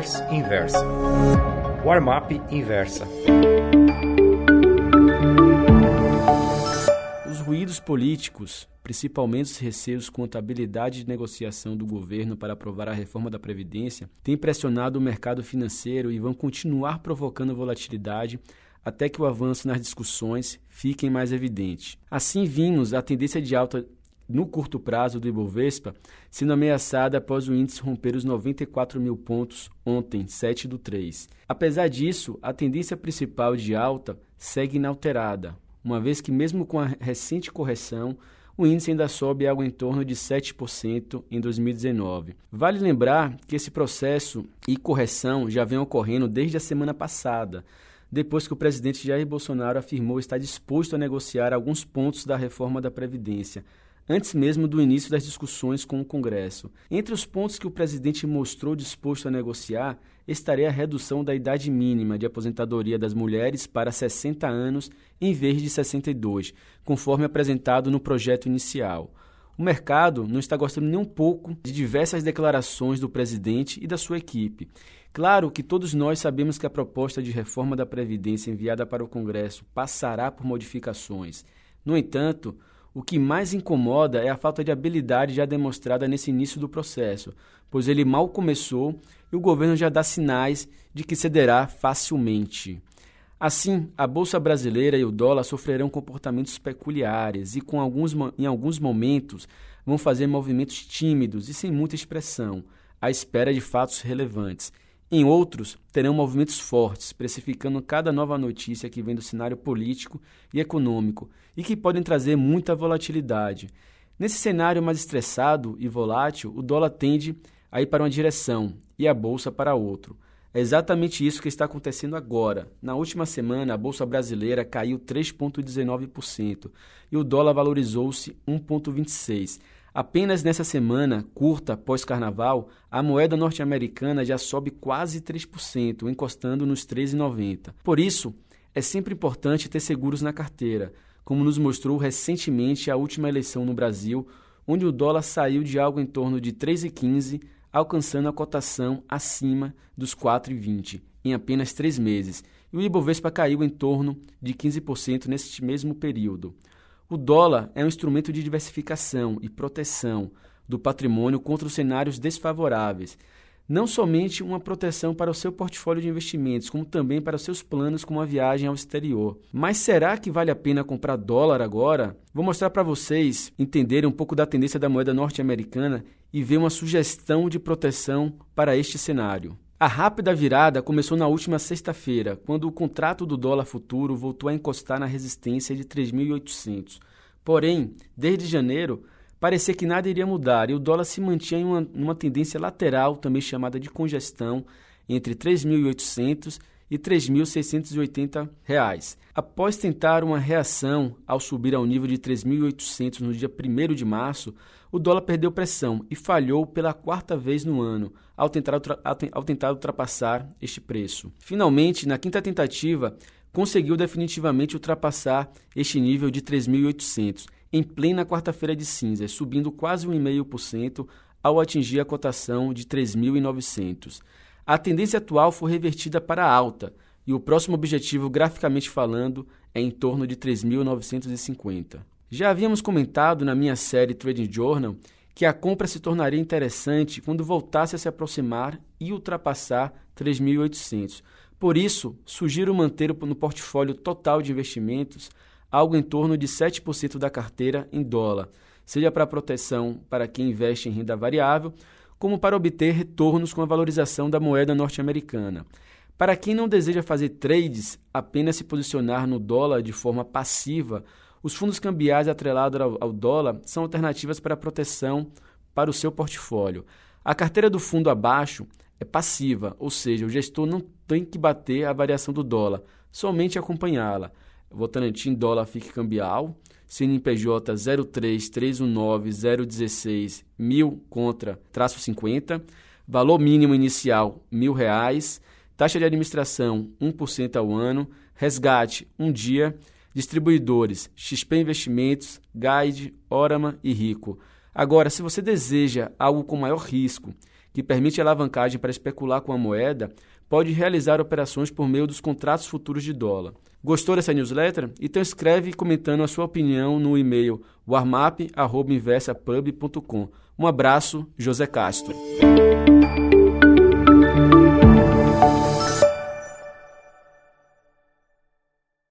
Traders Inversa. Warm-up Inversa. Os ruídos políticos, principalmente os receios quanto à habilidade de negociação do governo para aprovar a reforma da Previdência, têm pressionado o mercado financeiro e vão continuar provocando volatilidade até que o avanço nas discussões fique mais evidente. Assim vimos a tendência de alta no curto prazo do Ibovespa, sendo ameaçada após o índice romper os 94 mil pontos ontem, 7 do 3. Apesar disso, a tendência principal de alta segue inalterada, uma vez que, mesmo com a recente correção, o índice ainda sobe algo em torno de 7% em 2019. Vale lembrar que esse processo e correção já vem ocorrendo desde a semana passada, depois que o presidente Jair Bolsonaro afirmou estar disposto a negociar alguns pontos da reforma da Previdência, antes mesmo do início das discussões com o Congresso. Entre os pontos que o presidente mostrou disposto a negociar estaria a redução da idade mínima de aposentadoria das mulheres para 60 anos em vez de 62, conforme apresentado no projeto inicial. O mercado não está gostando nem um pouco de diversas declarações do presidente e da sua equipe. Claro que todos nós sabemos que a proposta de reforma da Previdência enviada para o Congresso passará por modificações. No entanto, o que mais incomoda é a falta de habilidade já demonstrada nesse início do processo, pois ele mal começou e o governo já dá sinais de que cederá facilmente. Assim, a bolsa brasileira e o dólar sofrerão comportamentos peculiares e, com alguns, em alguns momentos, vão fazer movimentos tímidos e sem muita expressão, à espera de fatos relevantes. Em outros, terão movimentos fortes, precificando cada nova notícia que vem do cenário político e econômico e que podem trazer muita volatilidade. Nesse cenário mais estressado e volátil, o dólar tende a ir para uma direção e a bolsa para outro. É exatamente isso que está acontecendo agora. Na última semana, a bolsa brasileira caiu 3,19% e o dólar valorizou-se 1,26%. Apenas nessa semana curta após carnaval, a moeda norte-americana já sobe quase 3%, encostando nos 13,90. Por isso, é sempre importante ter seguros na carteira, como nos mostrou recentemente a última eleição no Brasil, onde o dólar saiu de algo em torno de 3,15, alcançando a cotação acima dos 4,20 em apenas três meses, e o Ibovespa caiu em torno de 15% neste mesmo período. O dólar é um instrumento de diversificação e proteção do patrimônio contra os cenários desfavoráveis. Não somente uma proteção para o seu portfólio de investimentos, como também para os seus planos como a viagem ao exterior. Mas será que vale a pena comprar dólar agora? Vou mostrar para vocês entenderem um pouco da tendência da moeda norte-americana e ver uma sugestão de proteção para este cenário. A rápida virada começou na última sexta-feira, quando o contrato do dólar futuro voltou a encostar na resistência de 3.800. Porém, desde janeiro, parecia que nada iria mudar e o dólar se mantinha em uma, uma tendência lateral, também chamada de congestão, entre 3.800 e 3.680 reais. Após tentar uma reação ao subir ao nível de 3.800 no dia 1 de março, o dólar perdeu pressão e falhou pela quarta vez no ano ao tentar, ao tentar ultrapassar este preço. Finalmente, na quinta tentativa, conseguiu definitivamente ultrapassar este nível de 3.800 em plena quarta-feira de cinzas, subindo quase 1,5% ao atingir a cotação de 3.900. A tendência atual foi revertida para alta e o próximo objetivo, graficamente falando, é em torno de 3.950. Já havíamos comentado na minha série Trading Journal que a compra se tornaria interessante quando voltasse a se aproximar e ultrapassar 3.800. Por isso, sugiro manter no portfólio total de investimentos algo em torno de 7% da carteira em dólar, seja para proteção para quem investe em renda variável, como para obter retornos com a valorização da moeda norte-americana. Para quem não deseja fazer trades, apenas se posicionar no dólar de forma passiva os fundos cambiais atrelados ao, dólar são alternativas para proteção para o seu portfólio. A carteira do fundo abaixo é passiva, ou seja, o gestor não tem que bater a variação do dólar, somente acompanhá-la. Votantim dólar fique cambial, CNPJ 03319 mil contra traço 50, valor mínimo inicial mil reais, taxa de administração 1% ao ano, resgate um dia Distribuidores: XP Investimentos, Guide, Orama e Rico. Agora, se você deseja algo com maior risco, que permite alavancagem para especular com a moeda, pode realizar operações por meio dos contratos futuros de dólar. Gostou dessa newsletter? Então escreve comentando a sua opinião no e-mail warmap.inversapub.com. Um abraço, José Castro.